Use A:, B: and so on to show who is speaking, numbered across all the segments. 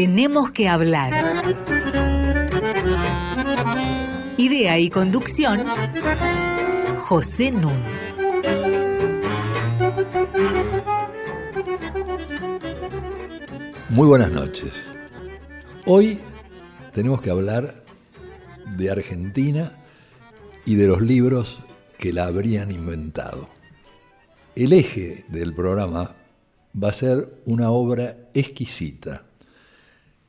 A: Tenemos que hablar. Idea y conducción, José Nun.
B: Muy buenas noches. Hoy tenemos que hablar de Argentina y de los libros que la habrían inventado. El eje del programa va a ser una obra exquisita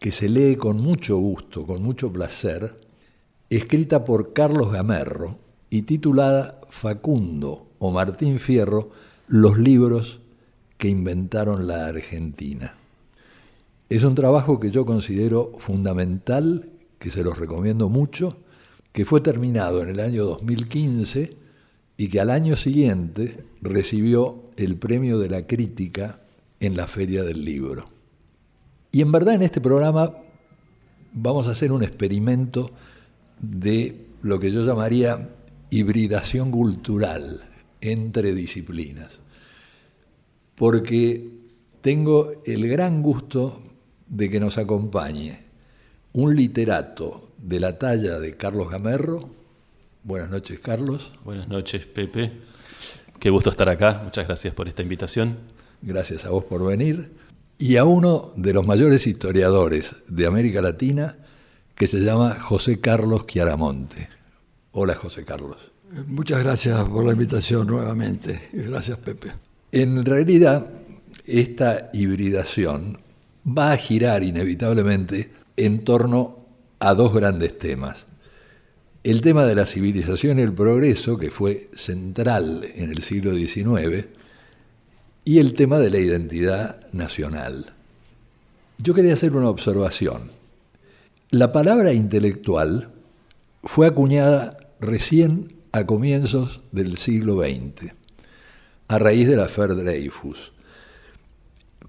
B: que se lee con mucho gusto, con mucho placer, escrita por Carlos Gamerro y titulada Facundo o Martín Fierro, los libros que inventaron la Argentina. Es un trabajo que yo considero fundamental, que se los recomiendo mucho, que fue terminado en el año 2015 y que al año siguiente recibió el premio de la crítica en la Feria del Libro. Y en verdad en este programa vamos a hacer un experimento de lo que yo llamaría hibridación cultural entre disciplinas. Porque tengo el gran gusto de que nos acompañe un literato de la talla de Carlos Gamerro. Buenas noches, Carlos.
C: Buenas noches, Pepe. Qué gusto estar acá. Muchas gracias por esta invitación.
B: Gracias a vos por venir. Y a uno de los mayores historiadores de América Latina, que se llama José Carlos Chiaramonte. Hola, José Carlos.
D: Muchas gracias por la invitación nuevamente. Gracias, Pepe.
B: En realidad, esta hibridación va a girar inevitablemente en torno a dos grandes temas. El tema de la civilización y el progreso, que fue central en el siglo XIX, y el tema de la identidad nacional. Yo quería hacer una observación. La palabra intelectual fue acuñada recién a comienzos del siglo XX, a raíz de la Fer Dreyfus,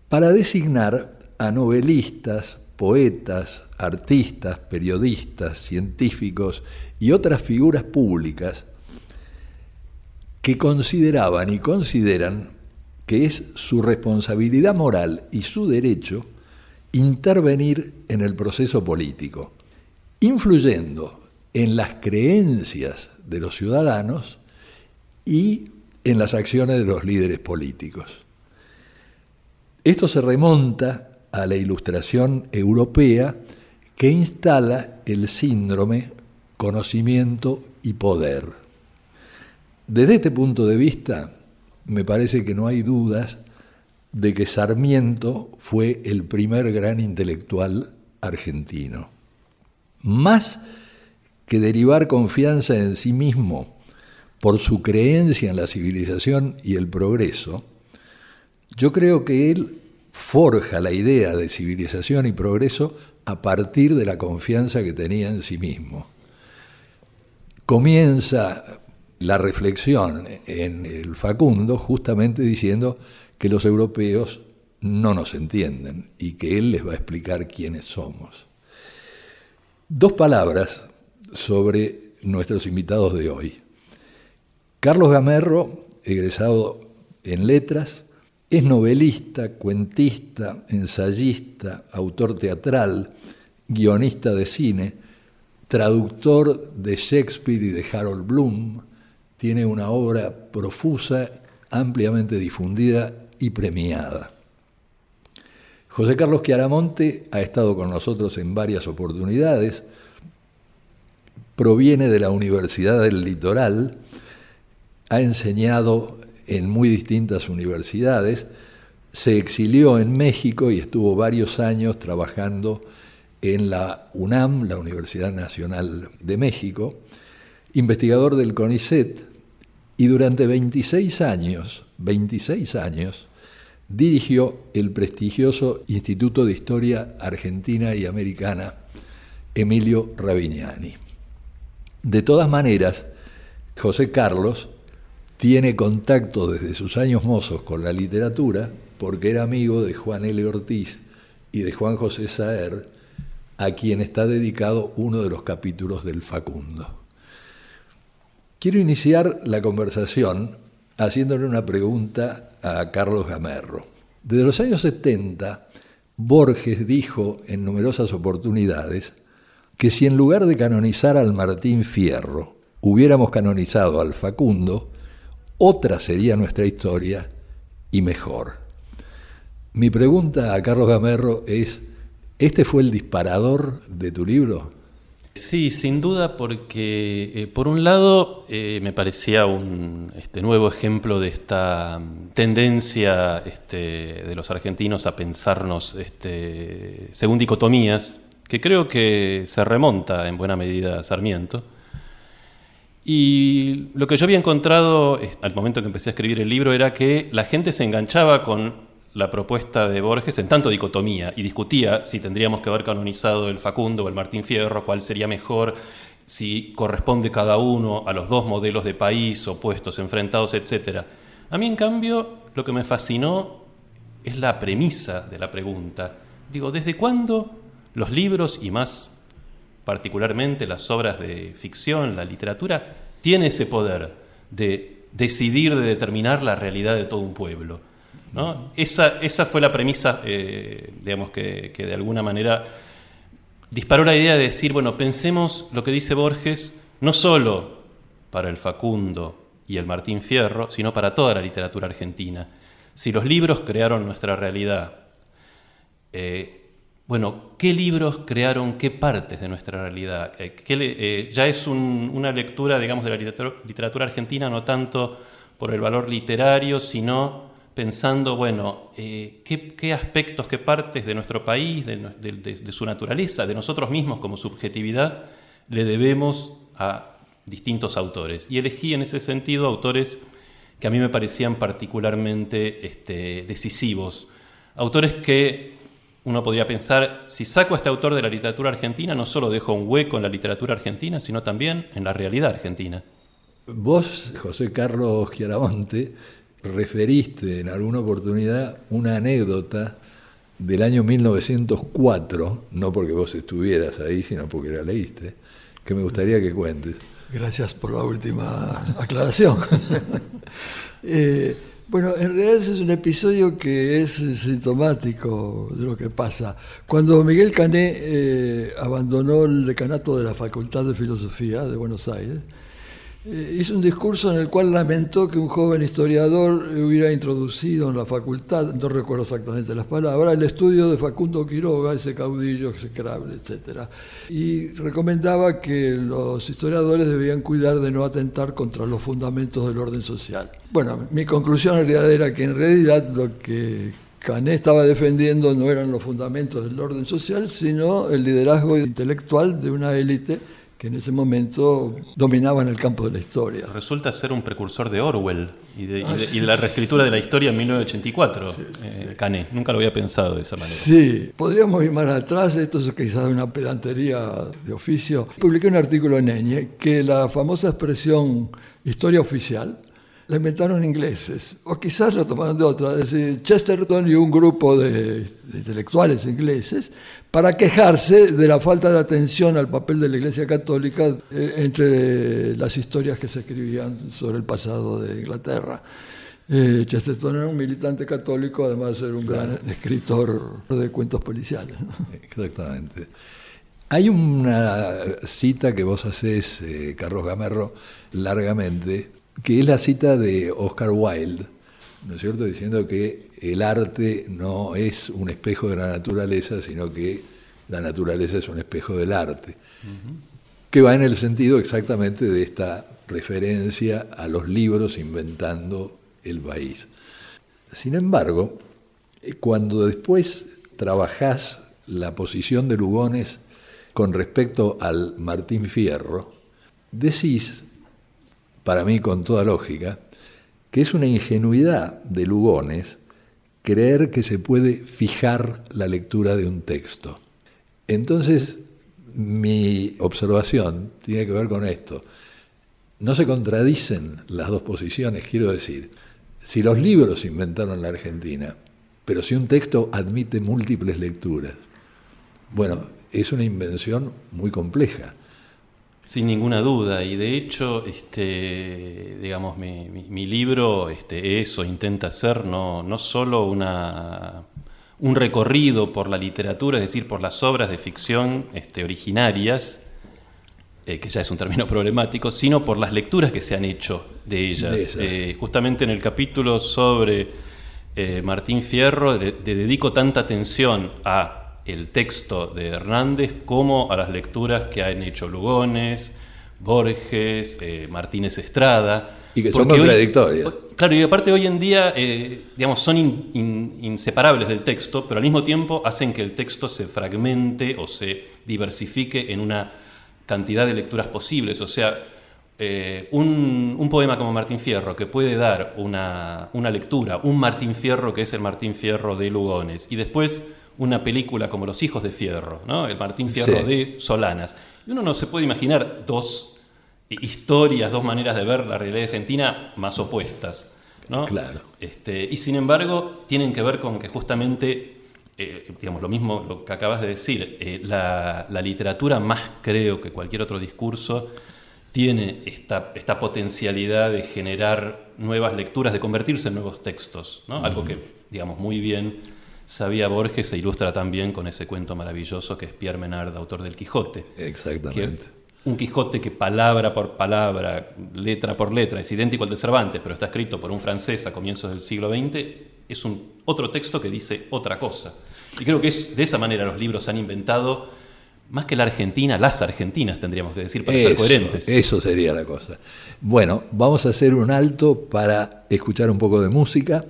B: para designar a novelistas, poetas, artistas, periodistas, científicos y otras figuras públicas que consideraban y consideran que es su responsabilidad moral y su derecho intervenir en el proceso político, influyendo en las creencias de los ciudadanos y en las acciones de los líderes políticos. Esto se remonta a la ilustración europea que instala el síndrome conocimiento y poder. Desde este punto de vista, me parece que no hay dudas de que Sarmiento fue el primer gran intelectual argentino. Más que derivar confianza en sí mismo por su creencia en la civilización y el progreso, yo creo que él forja la idea de civilización y progreso a partir de la confianza que tenía en sí mismo. Comienza la reflexión en el Facundo justamente diciendo que los europeos no nos entienden y que él les va a explicar quiénes somos. Dos palabras sobre nuestros invitados de hoy. Carlos Gamerro, egresado en letras, es novelista, cuentista, ensayista, autor teatral, guionista de cine, traductor de Shakespeare y de Harold Bloom, tiene una obra profusa, ampliamente difundida y premiada. José Carlos Chiaramonte ha estado con nosotros en varias oportunidades, proviene de la Universidad del Litoral, ha enseñado en muy distintas universidades, se exilió en México y estuvo varios años trabajando en la UNAM, la Universidad Nacional de México, investigador del CONICET, y durante 26 años, 26 años, dirigió el prestigioso Instituto de Historia Argentina y Americana Emilio Ravignani. De todas maneras, José Carlos tiene contacto desde sus años mozos con la literatura porque era amigo de Juan L. Ortiz y de Juan José Saer, a quien está dedicado uno de los capítulos del Facundo. Quiero iniciar la conversación haciéndole una pregunta a Carlos Gamerro. Desde los años 70 Borges dijo en numerosas oportunidades que si en lugar de canonizar al Martín Fierro hubiéramos canonizado al Facundo, otra sería nuestra historia y mejor. Mi pregunta a Carlos Gamerro es, ¿este fue el disparador de tu libro?
C: Sí, sin duda, porque eh, por un lado eh, me parecía un este, nuevo ejemplo de esta mm, tendencia este, de los argentinos a pensarnos este, según dicotomías, que creo que se remonta en buena medida a Sarmiento. Y lo que yo había encontrado al momento que empecé a escribir el libro era que la gente se enganchaba con la propuesta de Borges en tanto dicotomía y discutía si tendríamos que haber canonizado el Facundo o el Martín Fierro, cuál sería mejor, si corresponde cada uno a los dos modelos de país opuestos, enfrentados, etc. A mí, en cambio, lo que me fascinó es la premisa de la pregunta. Digo, ¿desde cuándo los libros y más particularmente las obras de ficción, la literatura, tiene ese poder de decidir, de determinar la realidad de todo un pueblo? Esa, esa, fue la premisa, eh, digamos, que, de alguna manera disparó la idea de decir, bueno, pensemos lo que dice Borges, no solo para el Facundo y el Martín Fierro, sino para toda la literatura argentina. Si los libros crearon nuestra realidad, eh, bueno, ¿qué libros crearon qué partes de nuestra realidad? Eh, ya es una lectura, digamos, de la literatura argentina, no tanto por el valor literario, sino pensando, bueno, eh, ¿qué, aspectos, qué partes de nuestro país, de, su naturaleza, de nosotros mismos como subjetividad, le debemos a distintos autores. Y elegí en ese sentido autores que a mí me parecían particularmente este, decisivos. Autores que uno podría pensar, si saco a este autor de la literatura argentina, no solo dejo un hueco en la literatura argentina, sino también en la realidad argentina.
B: Vos, José Carlos Giaramonte, referiste en alguna oportunidad una anécdota del año 1904, no porque vos estuvieras ahí, sino porque la leíste, que me gustaría que cuentes.
D: Gracias por la última aclaración. Eh, bueno, en realidad ese es un episodio que es sintomático de lo que pasa. Cuando Miguel Cané eh, abandonó el decanato de la Facultad de Filosofía de Buenos Aires, eh, hizo un discurso en el cual lamentó que un joven historiador hubiera introducido en la facultad, no recuerdo exactamente las palabras, el estudio de Facundo Quiroga, ese caudillo execrable, etc. Y recomendaba que los historiadores debían cuidar de no atentar contra los fundamentos del orden social. Bueno, mi conclusión en era que en realidad lo que Cané estaba defendiendo no eran los fundamentos del orden social, sino el liderazgo intelectual de una élite que en ese momento dominaban el campo de la historia.
C: Resulta ser un precursor de Orwell y de, la reescritura de la historia en 1984, eh, Cané. Nunca lo había pensado de esa manera.
D: Sí, podríamos ir más atrás, esto es quizás una pedantería de oficio. Publiqué un artículo en Eñe que la famosa expresión historia oficial la inventaron ingleses, o quizás la tomaron de otra, es decir, Chesterton y un grupo de, intelectuales ingleses, para quejarse de la falta de atención al papel de la Iglesia Católica eh, entre las historias que se escribían sobre el pasado de Inglaterra. Eh, Chesterton era un militante católico, además de ser un gran escritor de cuentos policiales.
B: Exactamente. Hay una cita que vos haces, eh, Carlos Gamerro, largamente, que es la cita de Oscar Wilde, ¿no es cierto?, diciendo que el arte no es un espejo de la naturaleza, sino que la naturaleza es un espejo del arte, que va en el sentido exactamente de esta referencia a los libros inventando el país. Sin embargo, cuando después trabajás la posición de Lugones con respecto al Martín Fierro, decís para mí con toda lógica, que es una ingenuidad de Lugones creer que se puede fijar la lectura de un texto. Entonces, mi observación tiene que ver con esto. No se contradicen las dos posiciones, quiero decir, si los libros inventaron la Argentina, pero si un texto admite múltiples lecturas, bueno, es una invención muy compleja.
C: Sin ninguna duda, y de hecho, este, digamos, mi, libro este, es o intenta ser no, no solo una, un recorrido por la literatura, es decir, por las obras de ficción este, originarias, eh, que ya es un término problemático, sino por las lecturas que se han hecho de ellas. Eh, justamente en el capítulo sobre eh, Martín Fierro le, dedico tanta atención a el texto de Hernández como a las lecturas que han hecho Lugones, Borges, Martínez Estrada.
B: Y que son contradictorias.
C: claro, y aparte hoy en día, digamos, son inseparables del texto, pero al mismo tiempo hacen que el texto se fragmente o se diversifique en una cantidad de lecturas posibles. O sea, eh, un, poema como Martín Fierro que puede dar una, lectura, un Martín Fierro que es el Martín Fierro de Lugones, y después una película como Los Hijos de Fierro, ¿no? el Martín Fierro de Solanas. Y uno no se puede imaginar dos historias, dos maneras de ver la realidad argentina más opuestas. ¿no?
B: Claro.
C: Este, y sin embargo, tienen que ver con que justamente eh, digamos, lo mismo lo que acabas de decir, eh, la, literatura más creo que cualquier otro discurso tiene esta, esta, potencialidad de generar nuevas lecturas, de convertirse en nuevos textos, ¿no? algo que, digamos, muy bien sabía Borges se ilustra también con ese cuento maravilloso que es Pierre Menard, autor del Quijote.
B: Exactamente.
C: un Quijote que palabra por palabra, letra por letra, es idéntico al de Cervantes, pero está escrito por un francés a comienzos del siglo XX, es un otro texto que dice otra cosa. Y creo que es, de esa manera los libros han inventado, más que la Argentina, las Argentinas tendríamos que decir, para ser coherentes.
B: Eso sería la cosa. Bueno, vamos a hacer un alto para escuchar un poco de música.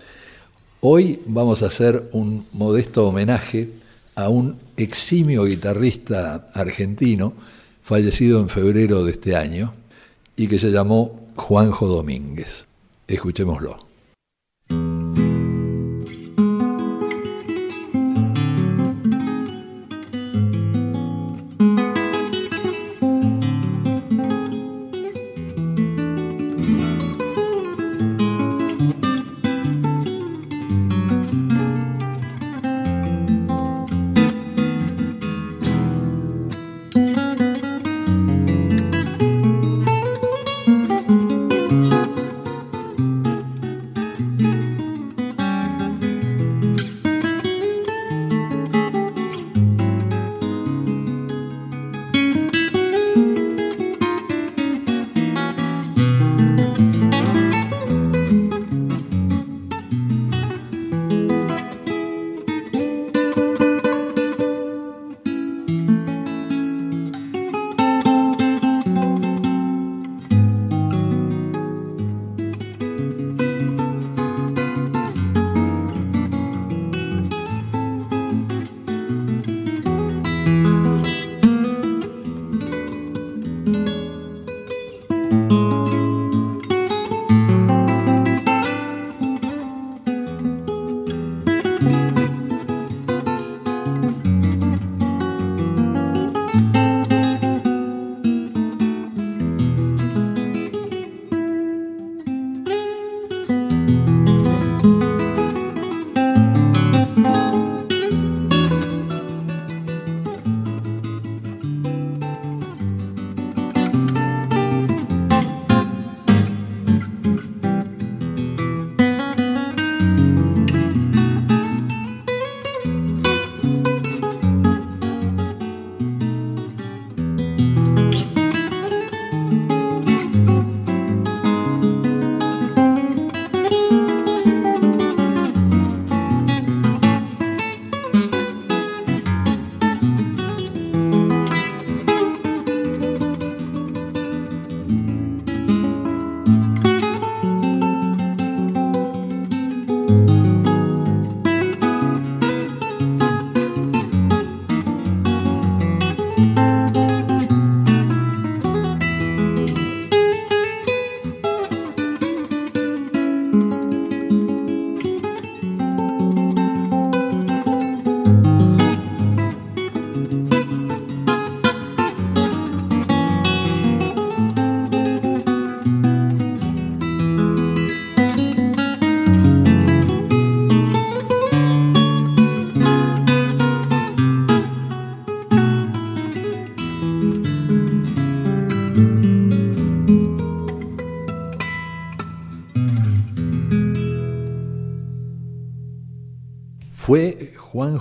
B: Hoy vamos a hacer un modesto homenaje a un eximio guitarrista argentino, fallecido en febrero de este año, y que se llamó Juanjo Domínguez. Escuchémoslo.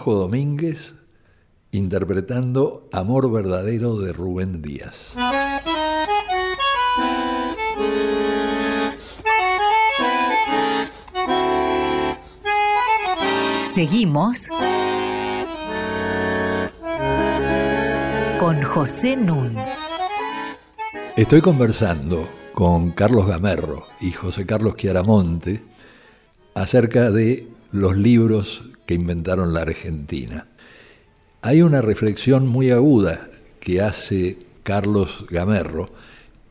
B: Juanjo Domínguez interpretando Amor Verdadero de Rubén Díaz.
A: Seguimos con José Nun.
B: Estoy conversando con Carlos Gamerro y José Carlos Chiaramonte acerca de los libros que inventaron la Argentina. Hay una reflexión muy aguda que hace Carlos Gamerro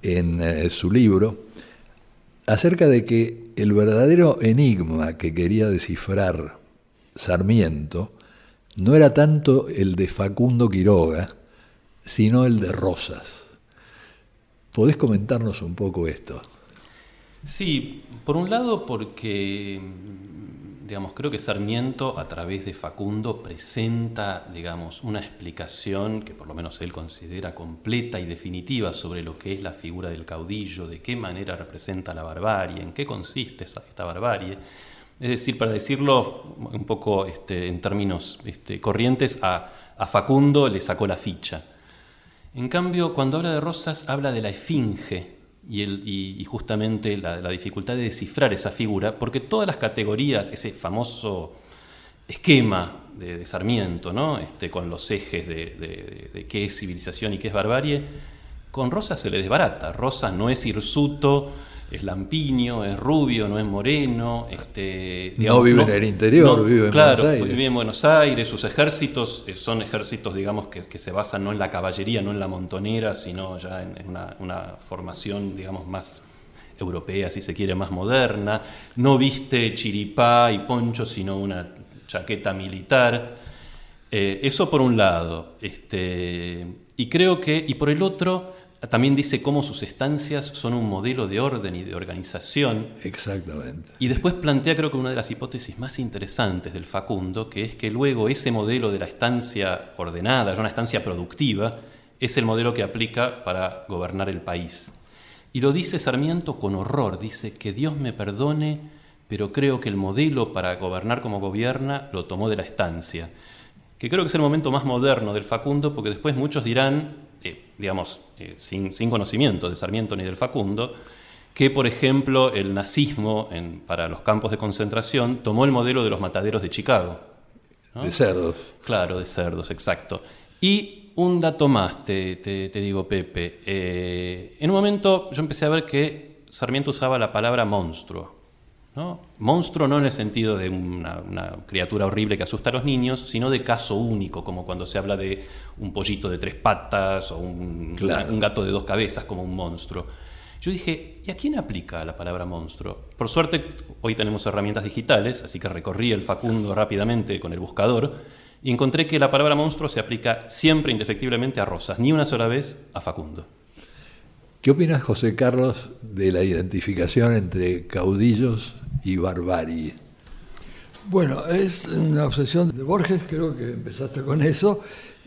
B: en eh, su libro acerca de que el verdadero enigma que quería descifrar Sarmiento no era tanto el de Facundo Quiroga, sino el de Rosas. ¿Podés comentarnos un poco esto?
C: Sí, por un lado porque, creo que Sarmiento a través de Facundo presenta, digamos, una explicación que por lo menos él considera completa y definitiva sobre lo que es la figura del caudillo, de qué manera representa la barbarie, en qué consiste esta, barbarie es decir, para decirlo un poco este, en términos este, corrientes, a, Facundo le sacó la ficha. En cambio, cuando habla de Rosas, habla de la esfinge y, justamente la, dificultad de descifrar esa figura, porque todas las categorías, ese famoso esquema de, Sarmiento, ¿no? este, con los ejes de, de, qué es civilización y qué es barbarie, con Rosas se le desbarata. Rosas no es hirsuto, es lampiño, es rubio, no es moreno. Este,
B: no vive en el interior, vive en
C: Buenos
B: Aires.
C: vive en Buenos Aires. Sus ejércitos eh, son ejércitos, digamos, que, se basan no en la caballería, no en la montonera, sino ya en, una, formación, digamos, más europea, si se quiere, más moderna. No viste chiripá y poncho, sino una chaqueta militar. Eh, eso por un lado. Este, y creo que, y por el otro, también dice cómo sus estancias son un modelo de orden y de organización.
B: Exactamente.
C: Y después plantea, creo que una de las hipótesis más interesantes del Facundo, que es que luego ese modelo de la estancia ordenada, una estancia productiva, es el modelo que aplica para gobernar el país. Y lo dice Sarmiento con horror, dice que Dios me perdone, pero creo que el modelo para gobernar como gobierna lo tomó de la estancia. Que creo que es el momento más moderno del Facundo, porque después muchos dirán, eh, digamos, eh, sin, conocimiento de Sarmiento ni del Facundo, que, por ejemplo, el nazismo para los campos de concentración tomó el modelo de los mataderos de Chicago.
B: De cerdos.
C: Claro, de cerdos, exacto. Y un dato más, te, digo, Pepe. Eh, en un momento yo empecé a ver que Sarmiento usaba la palabra monstruo. Monstruo no en el sentido de una, criatura horrible que asusta a los niños, sino de caso único, como cuando se habla de un pollito de tres patas o un, gato de dos cabezas como un monstruo. Yo dije, ¿y a quién aplica la palabra monstruo? Por suerte, hoy tenemos herramientas digitales, así que recorrí el Facundo rápidamente con el buscador y encontré que la palabra monstruo se aplica siempre indefectiblemente a Rosas, ni una sola vez a Facundo.
B: ¿Qué opinas, José Carlos, de la identificación entre caudillos y barbarie?
D: Bueno, es una obsesión de Borges, creo que empezaste con eso,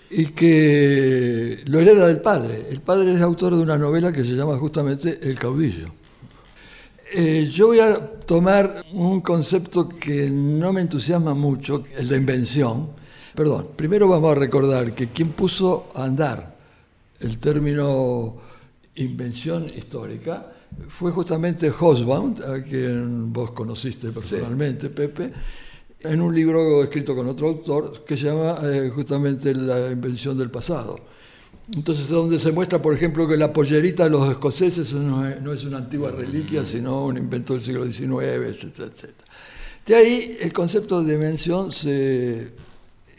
D: y que lo hereda del padre. El padre es autor de una novela que se llama justamente El caudillo. Eh, yo voy a tomar un concepto que no me entusiasma mucho, el de invención. Perdón, primero vamos a recordar que quien puso a andar el término invención histórica fue justamente Hosbaum, a quien vos conociste personalmente, Pepe, en un libro escrito con otro autor que se llama eh, justamente La invención del pasado. Entonces, donde se muestra, por ejemplo, que la pollerita de los escoceses no es, una antigua reliquia, sino un invento del siglo XIX, etcétera, etcétera. De ahí el concepto de invención se,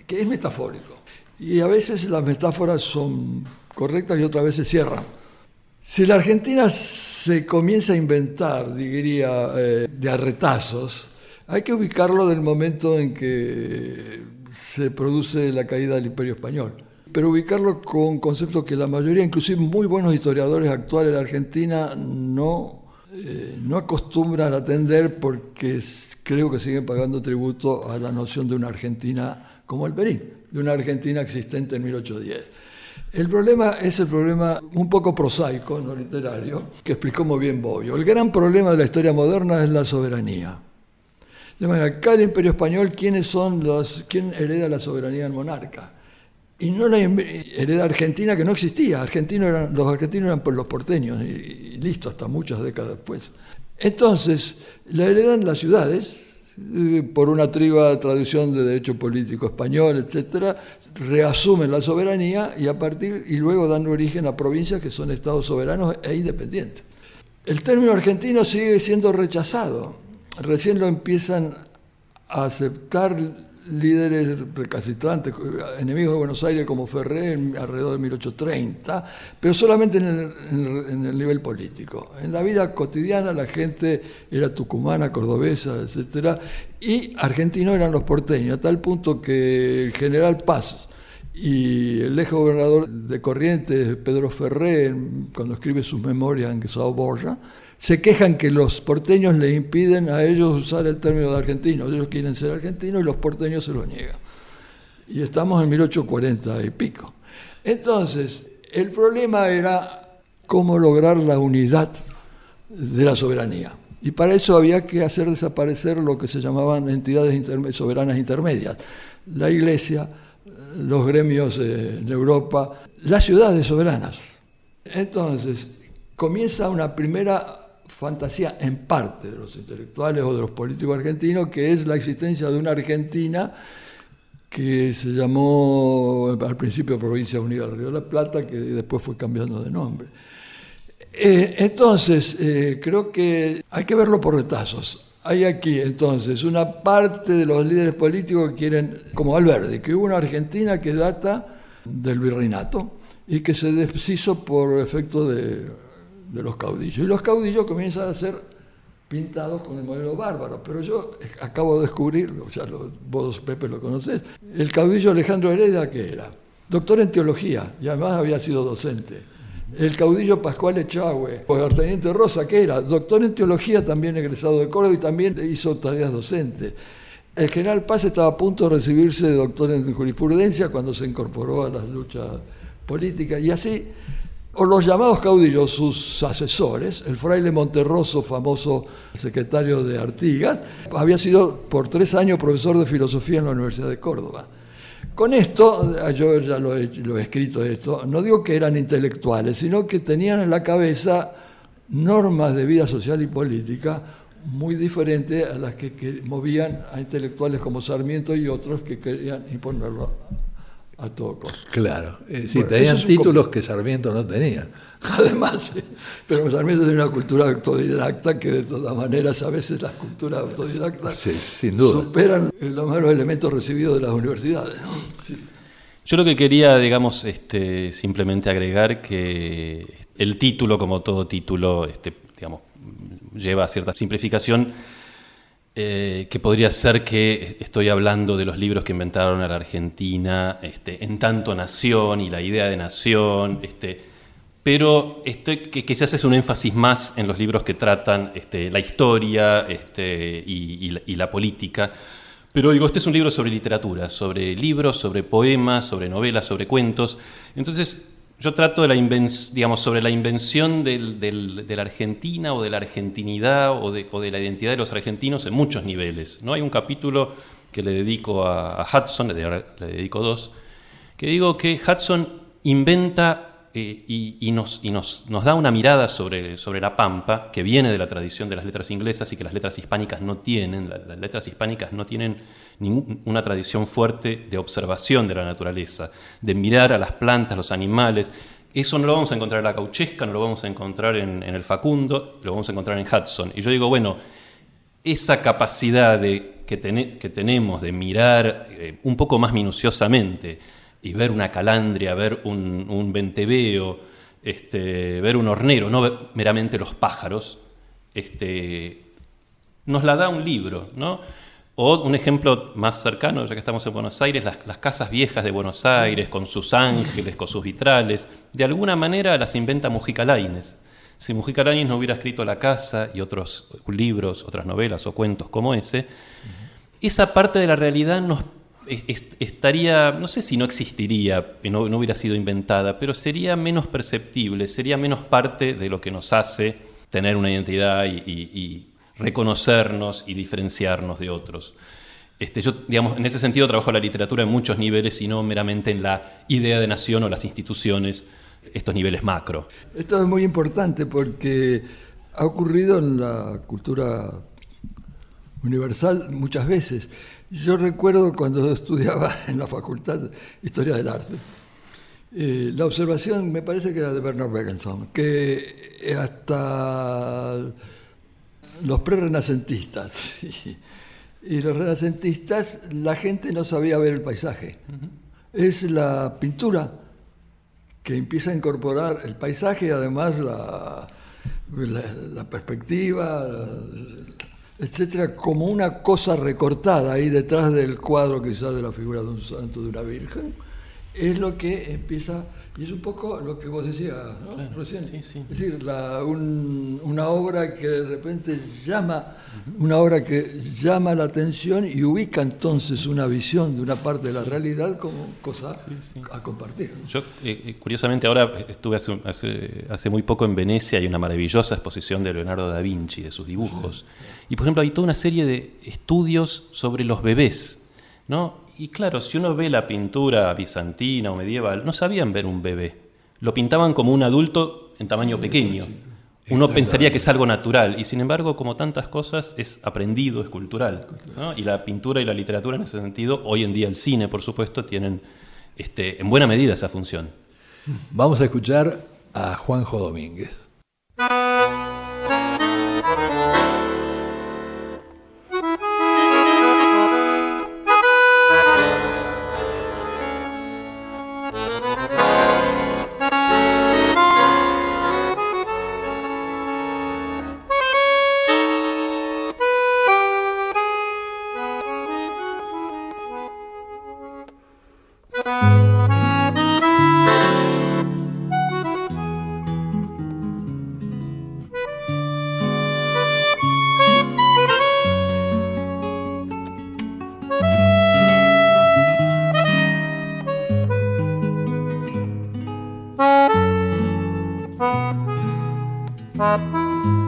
D: que es metafórico. Y a veces las metáforas son correctas y otras veces cierran. Si la Argentina se comienza a inventar, diría, eh, de arretazos, hay que ubicarlo del momento en que se produce la caída del Imperio Español. Pero ubicarlo con conceptos que la mayoría, inclusive muy buenos historiadores actuales de Argentina, no, eh, no acostumbran a atender porque creo que siguen pagando tributo a la noción de una Argentina como el Perín, de una Argentina existente en 1810. El problema es el problema un poco prosaico, no literario, que explicó muy bien Bobbio. El gran problema de la historia moderna es la soberanía. De manera, acá el imperio español, ¿quiénes son los, quién hereda la soberanía del monarca? Y no la hereda Argentina, que no existía. Los argentinos eran los porteños, y, y listo, hasta muchas décadas después. Entonces, la heredan las ciudades, por una triba tradición de derecho político español, etcétera, reasumen la soberanía y a partir y luego dan origen a provincias que son estados soberanos e independientes. El término argentino sigue siendo rechazado. Recién lo empiezan a aceptar líderes recalcitrantes, enemigos de Buenos Aires como Ferré alrededor de 1830, pero solamente en el, en el, nivel político. En la vida cotidiana la gente era tucumana, cordobesa, etc. Y argentinos eran los porteños, a tal punto que el general Paz y el ex gobernador de Corrientes, Pedro Ferré, cuando escribe sus memorias en Sao Borja, se quejan que los porteños le impiden a ellos usar el término de argentino. Ellos quieren ser argentinos y los porteños se lo niegan. Y estamos en 1840 y pico. Entonces, el problema era cómo lograr la unidad de la soberanía. Y para eso había que hacer desaparecer lo que se llamaban entidades soberanas intermedias. La Iglesia, los gremios en Europa, las ciudades soberanas. Entonces, comienza una primera fantasía en parte de los intelectuales o de los políticos argentinos, que es la existencia de una Argentina que se llamó al principio Provincia Unida del Río de la Plata, que después fue cambiando de nombre. Eh, entonces, eh, creo que hay que verlo por retazos. Hay aquí entonces una parte de los líderes políticos que quieren, como Alberdi, que hubo una Argentina que data del virreinato y que se deshizo por efecto de de los caudillos. Y los caudillos comienzan a ser pintados con el modelo bárbaro. Pero yo acabo de descubrirlo, o sea, vos, Pepe, lo conocés. El caudillo Alejandro Heredia, ¿qué era? Doctor en teología, y además había sido docente. El caudillo Pascual Echagüe, o el teniente Rosa, ¿qué era? Doctor en teología, también egresado de Córdoba y también hizo tareas docentes. El general Paz estaba a punto de recibirse de doctor en jurisprudencia cuando se incorporó a las luchas políticas. Y así o los llamados caudillos, sus asesores, el fraile Monterroso, famoso secretario de Artigas, había sido por tres años profesor de filosofía en la Universidad de Córdoba. Con esto, yo ya lo he, lo he escrito esto, no digo que eran intelectuales, sino que tenían en la cabeza normas de vida social y política muy diferentes a las que, que movían a intelectuales como Sarmiento y otros que querían imponerlo a todo
B: Claro, sí, tenían títulos que Sarmiento no tenía.
D: Además, pero Sarmiento tiene una cultura autodidacta que de todas maneras a veces las culturas autodidactas
B: sin duda.
D: superan los malos elementos recibidos de las universidades.
C: Yo lo que quería, digamos, este, simplemente agregar que el título, como todo título, este, digamos, lleva a cierta simplificación eh, que podría ser que estoy hablando de los libros que inventaron a la Argentina, este, en tanto nación y la idea de nación, este, pero estoy, que quizás es un énfasis más en los libros que tratan este, la historia este, y, la, y, la, política. Pero digo, este es un libro sobre literatura, sobre libros, sobre poemas, sobre novelas, sobre cuentos. Entonces, yo trato de la sobre la invención de la Argentina o de la argentinidad o de, la identidad de los argentinos en muchos niveles. ¿no? Hay un capítulo que le dedico a, Hudson, le, dedico dos, que digo que Hudson inventa eh, y, nos, da una mirada sobre, la pampa que viene de la tradición de las letras inglesas y que las letras hispánicas no tienen. las letras hispánicas no tienen una tradición fuerte de observación de la naturaleza, de mirar a las plantas, los animales. Eso no lo vamos a encontrar en la Cauchesca, no lo vamos a encontrar en, el Facundo, lo vamos a encontrar en Hudson. Y yo digo, bueno, esa capacidad que, tenemos de mirar eh, un poco más minuciosamente y ver una calandria, ver un, un venteveo, este, ver un hornero, no meramente los pájaros, este, nos la da un libro, ¿no? O un ejemplo más cercano, ya que estamos en Buenos Aires, las, casas viejas de Buenos Aires, con sus ángeles, con sus vitrales, de alguna manera las inventa Mujica Lainez. Si Mujica Lainez no hubiera escrito La Casa y otros libros, otras novelas o cuentos como ese, esa parte de la realidad nos estaría, no sé si no existiría, no, no hubiera sido inventada, pero sería menos perceptible, sería menos parte de lo que nos hace tener una identidad y reconocernos y diferenciarnos de otros. Este, yo, digamos, en ese sentido trabajo la literatura en muchos niveles y no meramente en la idea de nación o las instituciones, estos niveles macro.
D: Esto es muy importante porque ha ocurrido en la cultura universal muchas veces. Yo recuerdo cuando estudiaba en la Facultad de Historia del Arte, eh, la observación me parece que era de Bernard Begenson, que hasta los pre-renacentistas y, los renacentistas la gente no sabía ver el paisaje. Es la pintura que empieza a incorporar el paisaje y además la, la, perspectiva, etcétera, como una cosa recortada ahí detrás del cuadro quizás de la figura de un santo, de una virgen, es lo que empieza, y es un poco lo que vos decías recién, es decir, una obra que de repente llama, una obra que llama la atención y ubica entonces una visión de una parte de la realidad como cosa a compartir.
C: Yo, eh, eh, curiosamente, ahora estuve hace, hace, muy poco en Venecia, hay una maravillosa exposición de Leonardo da Vinci, de sus dibujos, y por ejemplo hay toda una serie de estudios sobre los bebés, ¿no? Y claro, si uno ve la pintura bizantina o medieval, no sabían ver un bebé. Lo pintaban como un adulto en tamaño pequeño. Uno pensaría que es algo natural y sin embargo, como tantas cosas, es aprendido, es cultural. Y la pintura y la literatura en ese sentido, hoy en día el cine, por supuesto, tienen este, en buena medida esa función.
B: Vamos a escuchar a Juanjo Domínguez. Bye.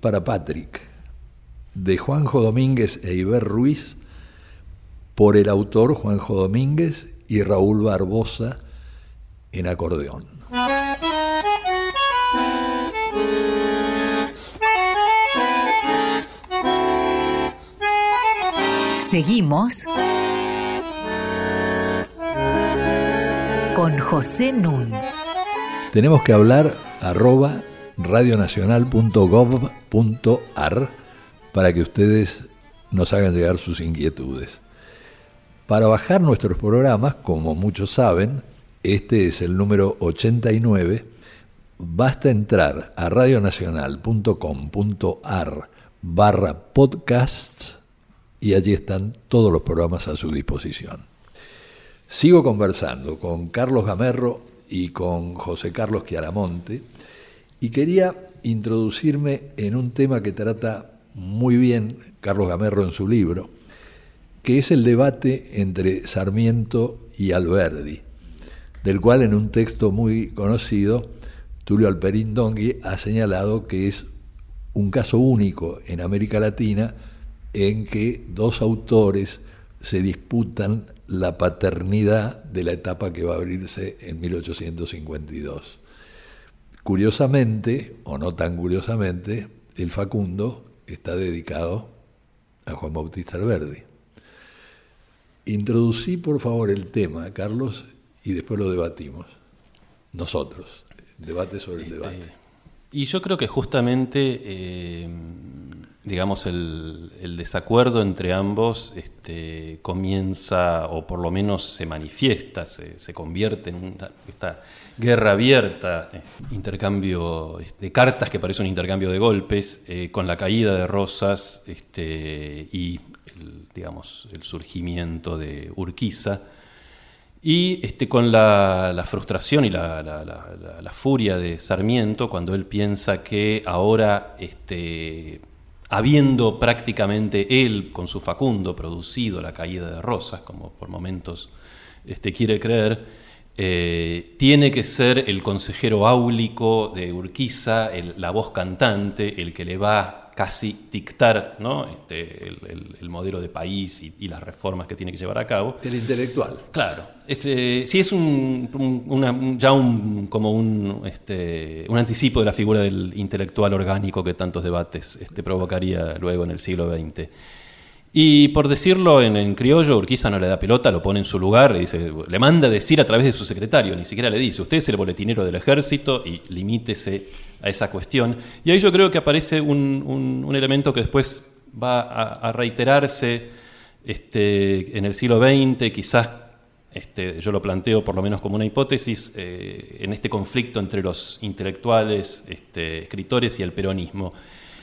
B: Para Patrick, de Juanjo Domínguez e Iber Ruiz, por el autor Juanjo Domínguez y Raúl Barbosa en acordeón.
A: Seguimos con José Nun.
B: Tenemos que hablar arroba radionacional.gov.ar para que ustedes nos hagan llegar sus inquietudes. Para bajar nuestros programas, como muchos saben, este es el número 89, basta entrar a radionacional.com.ar barra podcasts y allí están todos los programas a su disposición. Sigo conversando con Carlos Gamerro y con José Carlos Chiaramonte y quería introducirme en un tema que trata muy bien Carlos Gamerro en su libro, que es el debate entre Sarmiento y Alberdi, del cual en un texto muy conocido, Tulio Alperín Dongui ha señalado que es un caso único en América Latina en que dos autores se disputan la paternidad de la etapa que va a abrirse en 1852. Curiosamente, o no tan curiosamente, el Facundo está dedicado a Juan Bautista Alberdi. Introducí, por favor, el tema, Carlos, y después lo debatimos. Nosotros. Debate sobre el debate. Este,
C: y yo creo que justamente, eh, digamos, el, desacuerdo entre ambos este, comienza, o por lo menos se manifiesta, se, convierte en esta guerra abierta, este, intercambio de cartas que parece un intercambio de golpes, eh, con la caída de Rosas este, y, digamos, el surgimiento de Urquiza. Y este, con la, frustración y la, furia de Sarmiento cuando él piensa que ahora, este, habiendo prácticamente él con su Facundo producido la caída de Rosas, como por momentos este, quiere creer, eh, tiene que ser el consejero áulico de Urquiza, la voz cantante, el que le va casi dictar ¿no? este, el, modelo de país y, las reformas que tiene que llevar a cabo.
B: El intelectual.
C: Claro. sí es un, ya un, como un, este, un anticipo de la figura del intelectual orgánico que tantos debates este, provocaría luego en el siglo XX. Y por decirlo en, criollo, Urquiza no le da pelota, lo pone en su lugar, le, dice, le manda a decir a través de su secretario, ni siquiera le dice, usted es el boletinero del ejército y limítese a esa cuestión. Y ahí yo creo que aparece un, elemento que después va a, reiterarse este, en el siglo XX, quizás este, yo lo planteo por lo menos como una hipótesis, eh, en este conflicto entre los intelectuales, este, escritores y el peronismo,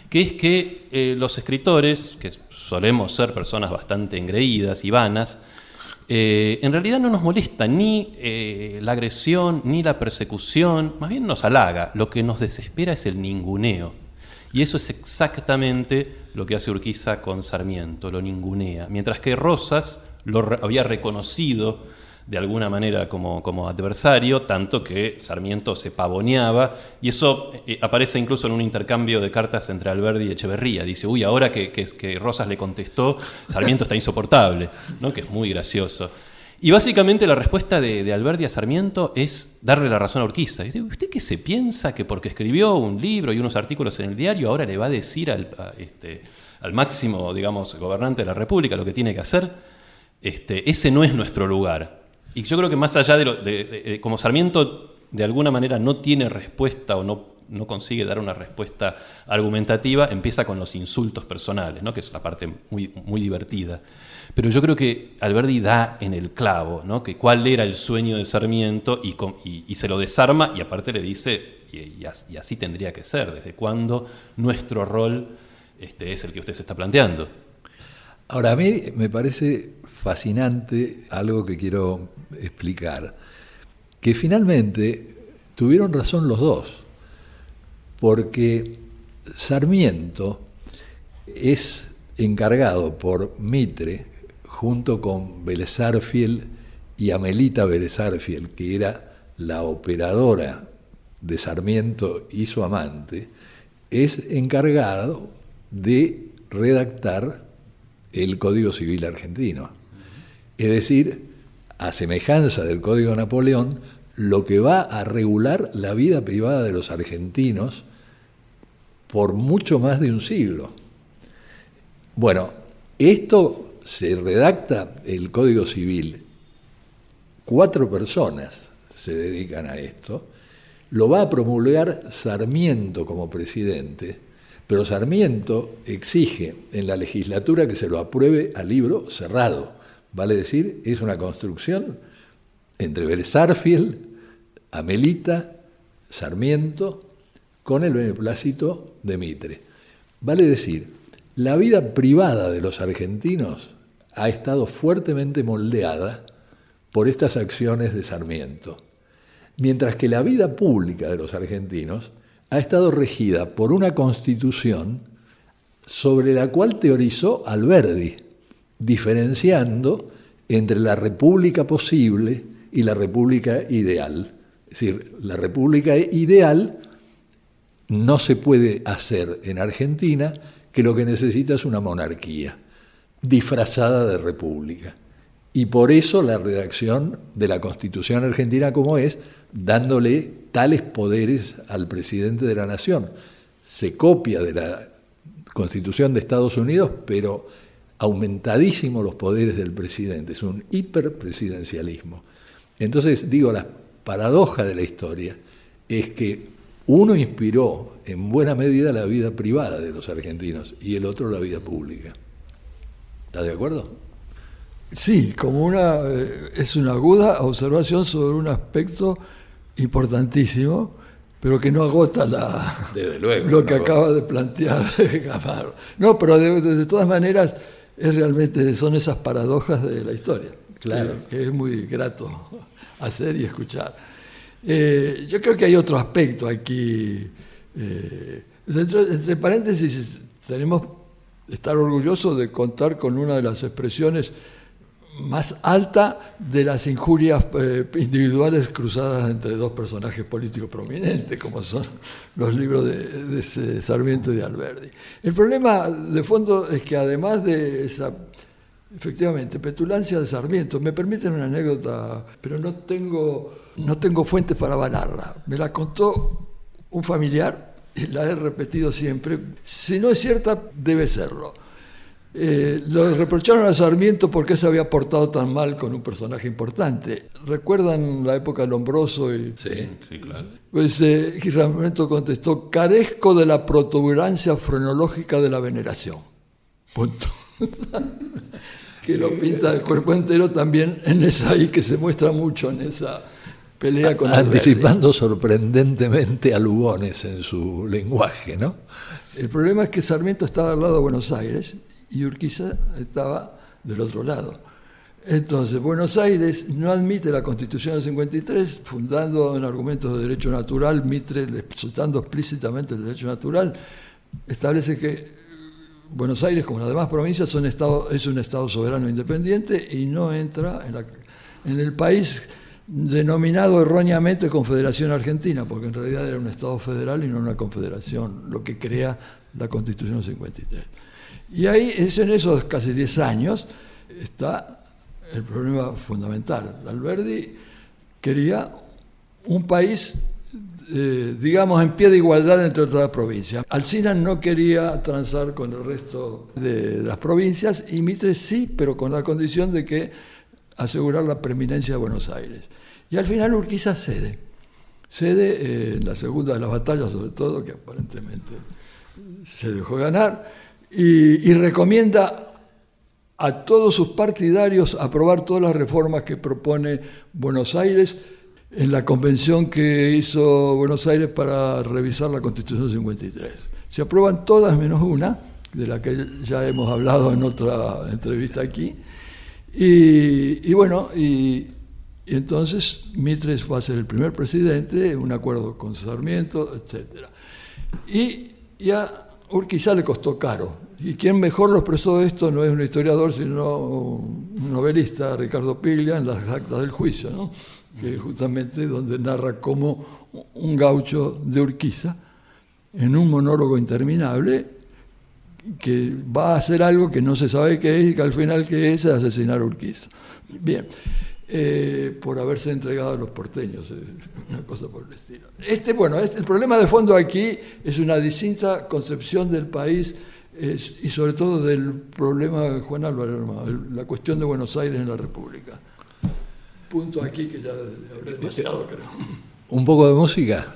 C: que es que eh, los escritores, que solemos ser personas bastante engreídas y vanas, eh, en realidad no nos molesta ni eh, la agresión ni la persecución, más bien nos halaga. Lo que nos desespera es el ninguneo. Y eso es exactamente lo que hace Urquiza con Sarmiento, lo ningunea. Mientras que Rosas lo había reconocido de alguna manera como, como adversario, tanto que Sarmiento se pavoneaba, y eso eh, aparece incluso en un intercambio de cartas entre Alberdi y Echeverría. Dice, uy, ahora que, que, Rosas le contestó, Sarmiento está insoportable, ¿no? que es muy gracioso. Y básicamente la respuesta de, Alberdi a Sarmiento es darle la razón a Urquiza. ¿Usted qué se piensa que porque escribió un libro y unos artículos en el diario, ahora le va a decir al, este, al máximo, digamos, gobernante de la República lo que tiene que hacer? Este, ese no es nuestro lugar. Y yo creo que más allá de, lo, de, como Sarmiento de alguna manera no tiene respuesta o no, no consigue dar una respuesta argumentativa, empieza con los insultos personales, ¿no? que es la parte muy, muy divertida. Pero yo creo que Alberdi da en el clavo, ¿no? que cuál era el sueño de Sarmiento y, y, se lo desarma y aparte le dice, y, así tendría que ser, desde cuándo nuestro rol este, es el que usted se está planteando.
B: Ahora, a mí me parece fascinante algo que quiero explicar, que finalmente tuvieron razón los dos, porque Sarmiento es encargado por Mitre, junto con Vélez y Amelita Vélez que era la operadora de Sarmiento y su amante, es encargado de redactar el Código Civil argentino. Es decir, a semejanza del Código Napoleón, lo que va a regular la vida privada de los argentinos por mucho más de un siglo. Bueno, esto se redacta el Código Civil, cuatro personas se dedican a esto, lo va a promulgar Sarmiento como presidente, Pero Sarmiento exige en la legislatura que se lo apruebe al libro cerrado. Vale decir, es una construcción entre Bersarfield, Amelita, Sarmiento, con el beneplácito de Mitre. Vale decir, la vida privada de los argentinos ha estado fuertemente moldeada por estas acciones de Sarmiento, mientras que la vida pública de los argentinos ha estado regida por una constitución sobre la cual teorizó Alberdi, diferenciando entre la república posible y la república ideal. Es decir, la república ideal no se puede hacer en Argentina que lo que necesita es una monarquía disfrazada de república. Y por eso la redacción de la Constitución argentina como es, dándole tales poderes al presidente de la nación. Se copia de la Constitución de Estados Unidos, pero aumentadísimo los poderes del presidente, es un hiperpresidencialismo. Entonces, digo, la paradoja de la historia es que uno inspiró en buena medida la vida privada de los argentinos y el otro la vida pública. ¿Estás de acuerdo?
D: Sí, como una eh, es una aguda observación sobre un aspecto importantísimo, pero que no agota la, lo que acaba de plantear No, pero de, todas maneras es realmente son esas paradojas de la historia, claro. que, es muy grato hacer y escuchar. Eh, yo creo que hay otro aspecto aquí. Eh, entre paréntesis, tenemos estar orgullosos de contar con una de las expresiones más alta de las injurias eh, individuales cruzadas entre dos personajes políticos prominentes, como son los libros de, Sarmiento y de Alberdi. El problema de fondo es que además de esa, efectivamente, petulancia de Sarmiento, me permiten una anécdota, pero no tengo, no tengo fuentes para avalarla. Me la contó un familiar y la he repetido siempre. Si no es cierta, debe serlo eh, lo reprocharon a Sarmiento porque se había portado tan mal con un personaje importante. ¿Recuerdan la época de Lombroso? Y,
B: sí, sí, claro.
D: Pues eh, Sarmiento contestó, carezco de la protuberancia frenológica de la veneración. Punto. que lo pinta el cuerpo entero también en esa ahí que se muestra mucho en esa pelea con
B: Anticipando sorprendentemente a Lugones en su lenguaje, ¿no?
D: El problema es que Sarmiento estaba al lado de Buenos Aires y Urquiza estaba del otro lado. Entonces, Buenos Aires no admite la Constitución del 53, fundando en argumentos de derecho natural, Mitre, soltando explícitamente el derecho natural, establece que Buenos Aires, como las demás provincias, es un Estado soberano independiente y no entra en, en el país denominado erróneamente Confederación Argentina, porque en realidad era un Estado federal y no una confederación, lo que crea la Constitución del 53. Y ahí, es en esos casi 10 años, está el problema fundamental. Alberdi quería un país, eh, digamos, en pie de igualdad entre todas las provincias. Alcina no quería transar con el resto de las provincias y Mitre sí, pero con la condición de que asegurar la preeminencia de Buenos Aires. Y al final Urquiza cede. Cede eh, en la segunda de las batallas, sobre todo, que aparentemente se dejó ganar y, recomienda a todos sus partidarios aprobar todas las reformas que propone Buenos Aires en la convención que hizo Buenos Aires para revisar la Constitución 53. Se aprueban todas menos una, de la que ya hemos hablado en otra entrevista aquí. Y, bueno, y, entonces Mitres va a ser el primer presidente, un acuerdo con Sarmiento, etc. Y ya Urquiza le costó caro. Y quien mejor lo expresó esto no es un historiador, sino un novelista, Ricardo Piglia, en las actas del juicio, ¿no? que justamente donde narra cómo un gaucho de Urquiza, en un monólogo interminable, que va a hacer algo que no se sabe qué es y que al final qué es, es asesinar a Urquiza. Bien, eh, por haberse entregado a los porteños, eh, una cosa por el estilo. Este, bueno, este, el problema de fondo aquí es una distinta concepción del país y sobre todo del problema de Juan Álvaro, la cuestión de Buenos Aires en la República. Punto aquí que ya habré demasiado, creo.
B: Un poco de música.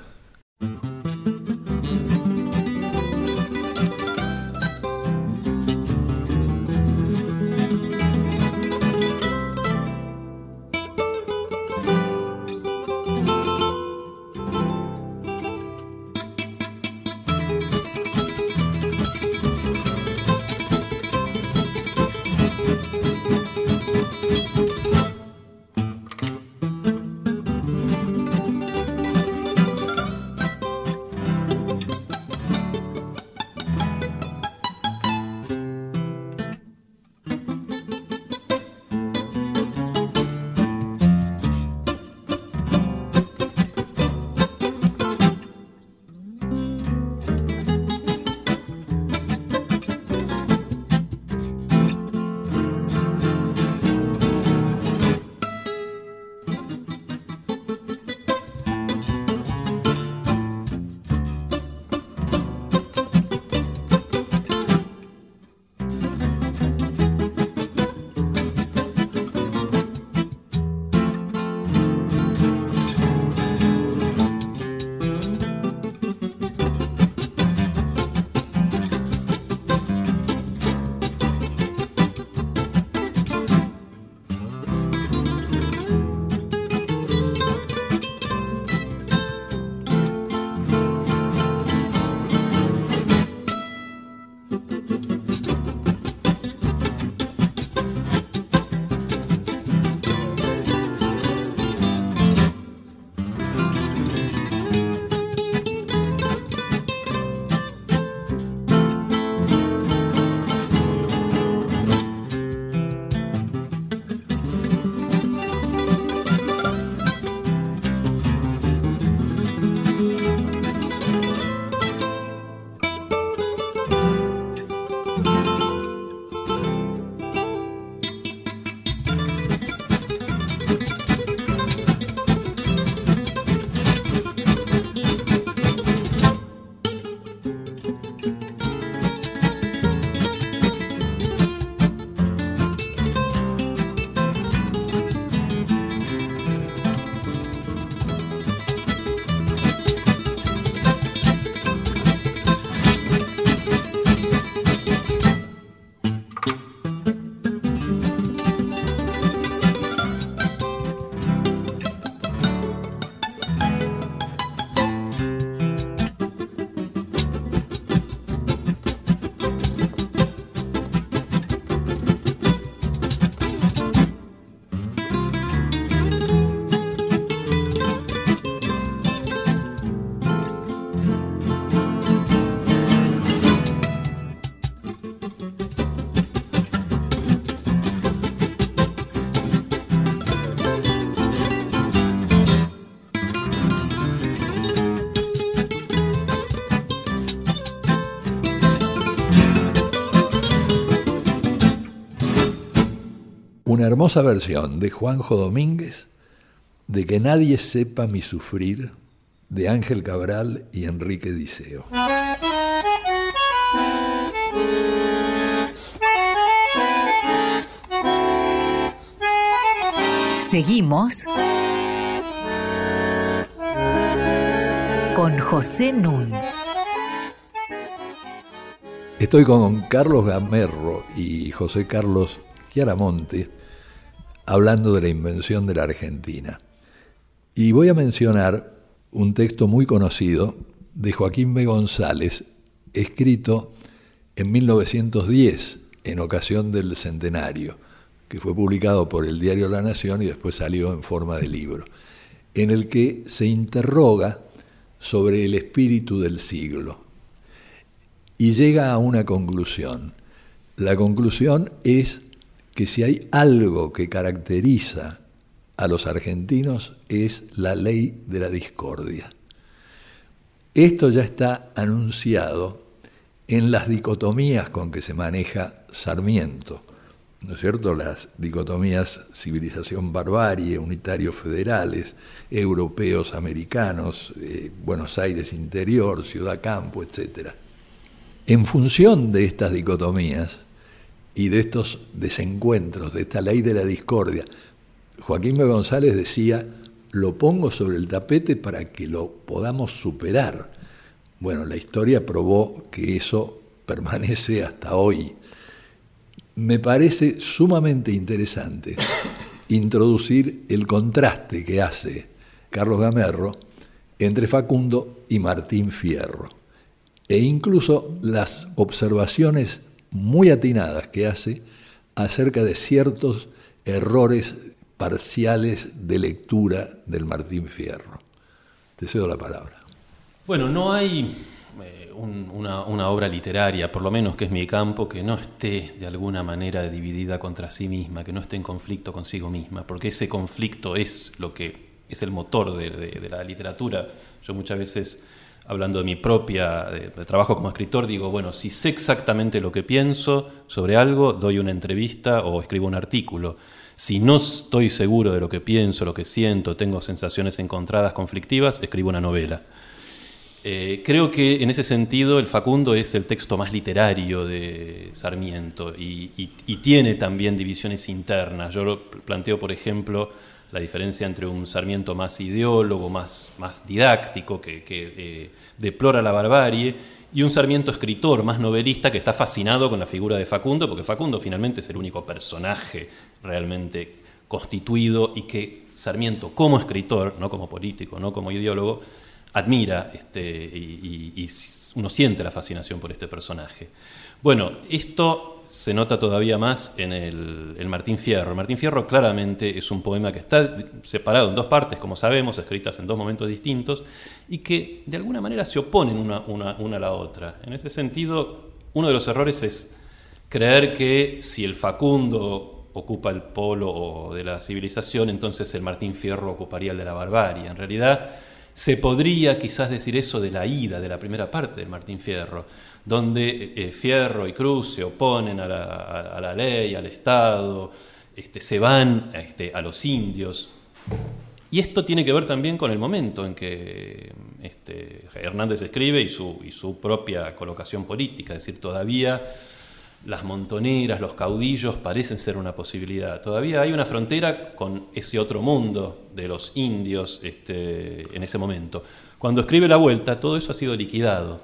B: Hermosa versión de Juanjo Domínguez de Que nadie sepa mi sufrir de Ángel Cabral y Enrique Diceo.
A: Seguimos con José Nun.
B: Estoy con Carlos Gamerro y José Carlos Chiaramonte hablando de la invención de la Argentina. Y voy a mencionar un texto muy conocido de Joaquín B. González, escrito en 1910, en ocasión del centenario, que fue publicado por el diario La Nación y después salió en forma de libro, en el que se interroga sobre el espíritu del siglo y llega a una conclusión. La conclusión es que si hay algo que caracteriza a los argentinos es la ley de la discordia. Esto ya está anunciado en las dicotomías con que se maneja Sarmiento, ¿no es cierto? Las dicotomías civilización-barbarie, unitarios federales, europeos americanos, eh, Buenos Aires interior, ciudad-campo, etc. En función de estas dicotomías y de estos desencuentros, de esta ley de la discordia, Joaquín B. González decía, lo pongo sobre el tapete para que lo podamos superar. Bueno, la historia probó que eso permanece hasta hoy. Me parece sumamente interesante introducir el contraste que hace Carlos Gamerro entre Facundo y Martín Fierro, e incluso las observaciones muy atinadas que hace acerca de ciertos errores parciales de lectura del Martín Fierro. Te cedo la palabra.
C: Bueno, no hay eh, una, obra literaria, por lo menos que es mi campo, que no esté de alguna manera dividida contra sí misma, que no esté en conflicto consigo misma, porque ese conflicto es lo que es el motor de, la literatura. Yo muchas veces, hablando de mi propia trabajo como escritor, digo, bueno, si sé exactamente lo que pienso sobre algo, doy una entrevista o escribo un artículo si no estoy seguro de lo que pienso, lo que siento, tengo sensaciones encontradas, conflictivas, escribo una novela. Eh, creo que en ese sentido el Facundo es el texto más literario de Sarmiento y, y, tiene también divisiones internas. Yo lo planteo, por ejemplo, la diferencia entre un Sarmiento más ideólogo, más, más didáctico, que, eh, deplora la barbarie, y un Sarmiento escritor, más novelista, que está fascinado con la figura de Facundo, porque Facundo finalmente es el único personaje realmente constituido y que Sarmiento, como escritor, no como político, no como ideólogo, admira este, y, y, uno siente la fascinación por este personaje. Bueno, esto se nota todavía más en el, el, Martín Fierro. Martín Fierro claramente es un poema que está separado en dos partes, como sabemos, escritas en dos momentos distintos, y que de alguna manera se oponen una, una, una a la otra. En ese sentido, uno de los errores es creer que si el Facundo ocupa el polo de la civilización, entonces el Martín Fierro ocuparía el de la barbarie. En realidad, se podría quizás decir eso de la ida, de la primera parte del Martín Fierro, donde eh, Fierro y Cruz se oponen a la, a, a la ley, al Estado, este, se van este, a los indios. Y esto tiene que ver también con el momento en que este, Hernández escribe y su, y su propia colocación política, es decir, todavía las montoneras, los caudillos parecen ser una posibilidad. Todavía hay una frontera con ese otro mundo de los indios este, en ese momento. Cuando escribe La Vuelta, todo eso ha sido liquidado.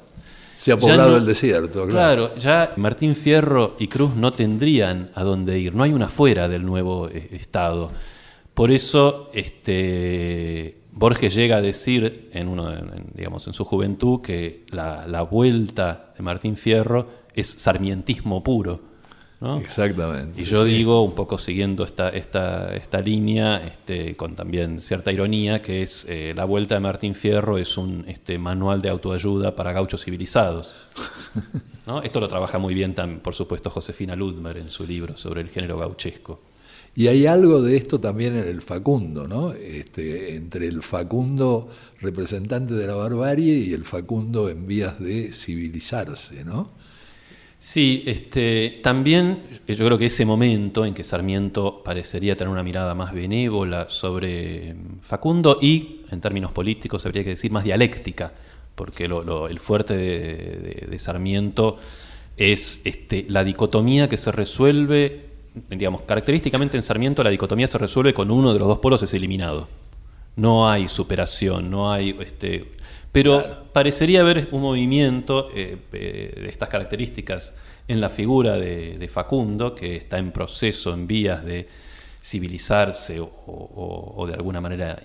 B: Se ha poblado no, el desierto,
C: claro. Claro, ya Martín Fierro y Cruz no tendrían a dónde ir, no hay una fuera del nuevo eh, Estado. Por eso este, Borges llega a decir en, uno, en, digamos, en su juventud que la, la vuelta de Martín Fierro es sarmientismo puro. ¿no?
B: Exactamente.
C: Y yo sí. digo, un poco siguiendo esta, esta, esta línea, este, con también cierta ironía, que es eh, La Vuelta de Martín Fierro es un este, manual de autoayuda para gauchos civilizados. ¿no? Esto lo trabaja muy bien, también, por supuesto, Josefina Ludmer en su libro sobre el género gauchesco.
B: Y hay algo de esto también en el Facundo, ¿no? Este, entre el Facundo representante de la barbarie y el Facundo en vías de civilizarse, ¿no?
C: Sí, este, también yo creo que ese momento en que Sarmiento parecería tener una mirada más benévola sobre mm, Facundo y, en términos políticos, habría que decir más dialéctica, porque el fuerte de, Sarmiento es este, la dicotomía que se resuelve, digamos, característicamente en Sarmiento la dicotomía se resuelve con uno de los dos polos es eliminado. No hay superación, no hay este, pero parecería haber un movimiento eh, eh, de estas características en la figura de, Facundo, que está en proceso, en vías de civilizarse o, de alguna manera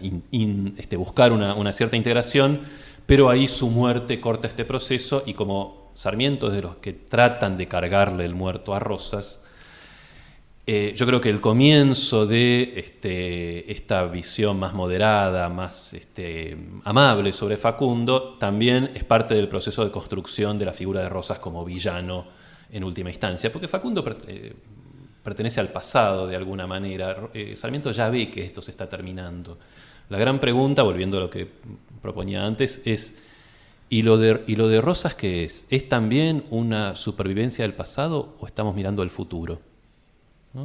C: este, buscar una, cierta integración, pero ahí su muerte corta este proceso y como Sarmiento es de los que tratan de cargarle el muerto a Rosas, eh, yo creo que el comienzo de este, esta visión más moderada, más este, amable sobre Facundo, también es parte del proceso de construcción de la figura de Rosas como villano en última instancia, porque Facundo eh, pertenece al pasado de alguna manera. Eh, Sarmiento ya ve que esto se está terminando. La gran pregunta, volviendo a lo que proponía antes, es, ¿y lo de, y lo de Rosas qué es? ¿Es también una supervivencia del pasado o estamos mirando al futuro?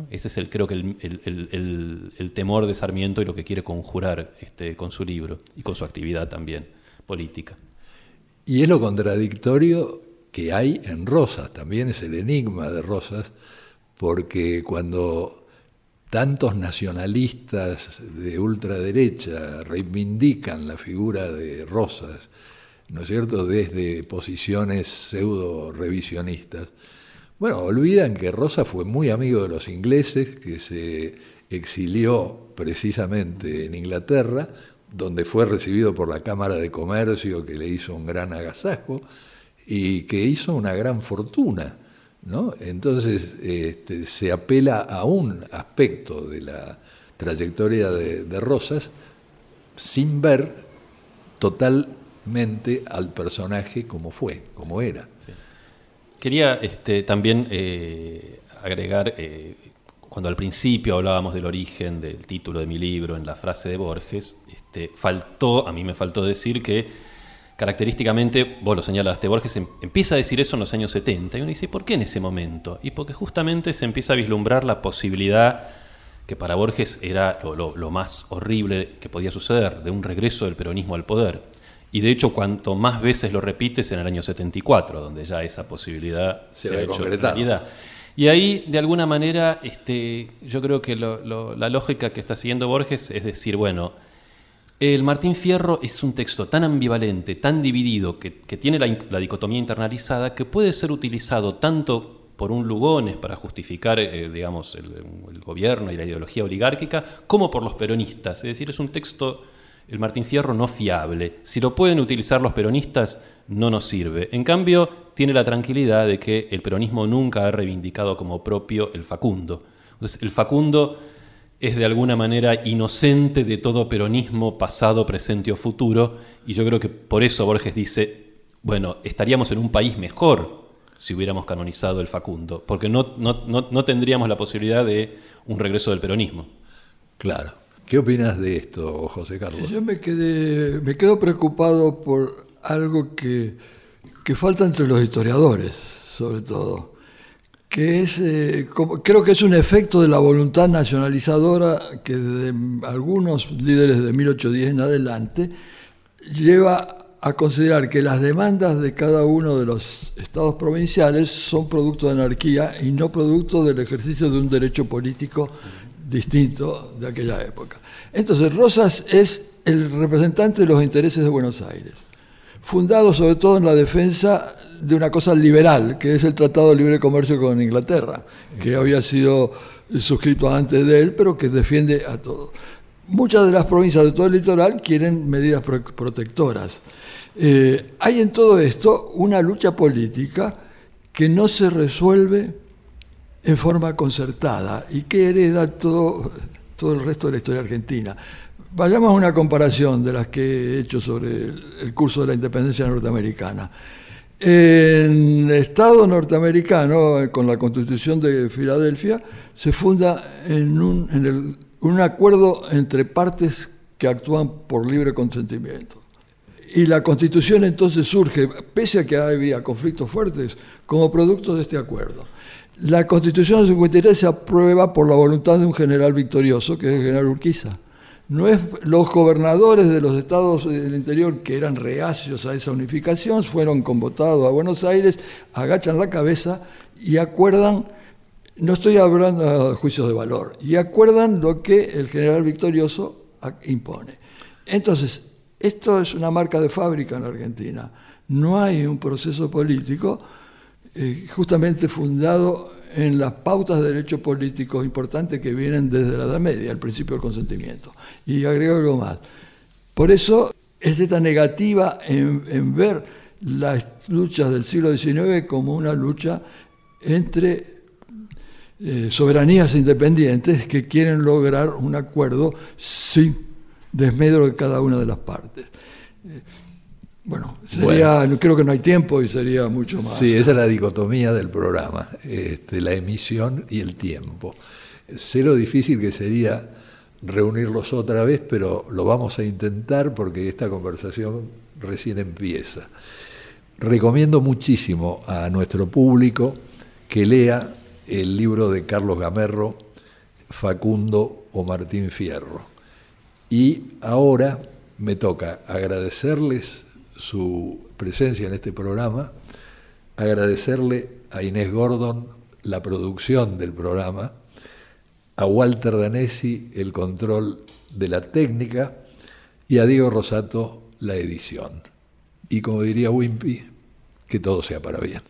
C: Ese es el, creo que el, temor de Sarmiento y lo que quiere conjurar este, con su libro y con su actividad también política.
B: Y es lo contradictorio que hay en Rosas, también es el enigma de Rosas, porque cuando tantos nacionalistas de ultraderecha reivindican la figura de Rosas, ¿no es cierto?, desde posiciones pseudo revisionistas, bueno, olvidan que Rosa fue muy amigo de los ingleses, que se exilió precisamente en Inglaterra, donde fue recibido por la Cámara de Comercio, que le hizo un gran agasajo, y que hizo una gran fortuna. ¿no? Entonces este, se apela a un aspecto de la trayectoria de Rosas sin ver totalmente al personaje como fue, como era.
C: Quería este, también eh, agregar, eh, cuando al principio hablábamos del origen del título de mi libro en la frase de Borges, este, faltó, a mí me faltó decir que característicamente, vos lo señalaste, Borges em, empieza a decir eso en los años 70 y uno dice, ¿por qué en ese momento? Y porque justamente se empieza a vislumbrar la posibilidad que para Borges era lo más horrible que podía suceder, de un regreso del peronismo al poder. Y de hecho, cuanto más veces lo repites en el año 74, donde ya esa posibilidad se, ha hecho realidad. Y ahí, de alguna manera, este, yo creo que la lógica que está siguiendo Borges es decir, bueno, el Martín Fierro es un texto tan ambivalente, tan dividido, que, tiene la, dicotomía internalizada, que puede ser utilizado tanto por un Lugones para justificar, eh, digamos, el, gobierno y la ideología oligárquica, como por los peronistas. Es decir, es un texto el Martín Fierro no fiable. Si lo pueden utilizar los peronistas, no nos sirve. En cambio, tiene la tranquilidad de que el peronismo nunca ha reivindicado como propio el Facundo. Entonces, el Facundo es de alguna manera inocente de todo peronismo pasado, presente o futuro, y yo creo que por eso Borges dice, bueno, estaríamos en un país mejor si hubiéramos canonizado el Facundo, porque no, no tendríamos la posibilidad de un regreso del peronismo.
B: Claro. ¿Qué opinas de esto, José Carlos?
D: Yo me, quedé, me quedo preocupado por algo que, falta entre los historiadores, sobre todo, que es, eh, creo que es un efecto de la voluntad nacionalizadora que de algunos líderes de 1810 en adelante lleva a considerar que las demandas de cada uno de los estados provinciales son producto de anarquía y no producto del ejercicio de un derecho político distinto de aquella época. Entonces, Rosas es el representante de los intereses de Buenos Aires, fundado sobre todo en la defensa de una cosa liberal, que es el Tratado de Libre Comercio con Inglaterra, que había sido suscrito antes de él, pero que defiende a todos. Muchas de las provincias de todo el litoral quieren medidas protectoras. Eh, hay en todo esto una lucha política que no se resuelve en forma concertada y que hereda todo, todo el resto de la historia argentina. Vayamos a una comparación de las que he hecho sobre el, curso de la independencia norteamericana. En el Estado norteamericano, con la Constitución de Filadelfia, se funda en un, en un acuerdo entre partes que actúan por libre consentimiento. Y la constitución entonces surge, pese a que había conflictos fuertes, como producto de este acuerdo. La constitución del 53 se aprueba por la voluntad de un general victorioso, que es el general Urquiza. No es, los gobernadores de los estados del interior que eran reacios a esa unificación fueron convocados a Buenos Aires, agachan la cabeza y acuerdan, no estoy hablando de juicios de valor, y acuerdan lo que el general victorioso impone. Entonces, esto es una marca de fábrica en Argentina. No hay un proceso político eh, justamente fundado en las pautas de derecho político importantes que vienen desde la Edad Media, el principio del consentimiento. Y agrego algo más. Por eso es esta negativa en, ver las luchas del siglo XIX como una lucha entre eh, soberanías independientes que quieren lograr un acuerdo sin desmedro de cada una de las partes. Bueno, sería, creo que no hay tiempo y sería mucho más.
B: Sí, esa es la dicotomía del programa, este, la emisión y el tiempo. Sé lo difícil que sería reunirlos otra vez, pero lo vamos a intentar porque esta conversación recién empieza. Recomiendo muchísimo a nuestro público que lea el libro de Carlos Gamerro, Facundo o Martín Fierro. Y ahora me toca agradecerles su presencia en este programa, agradecerle a Inés Gordon la producción del programa, a Walter Danesi el control de la técnica y a Diego Rosato la edición. Y como diría Wimpy, que todo sea para bien.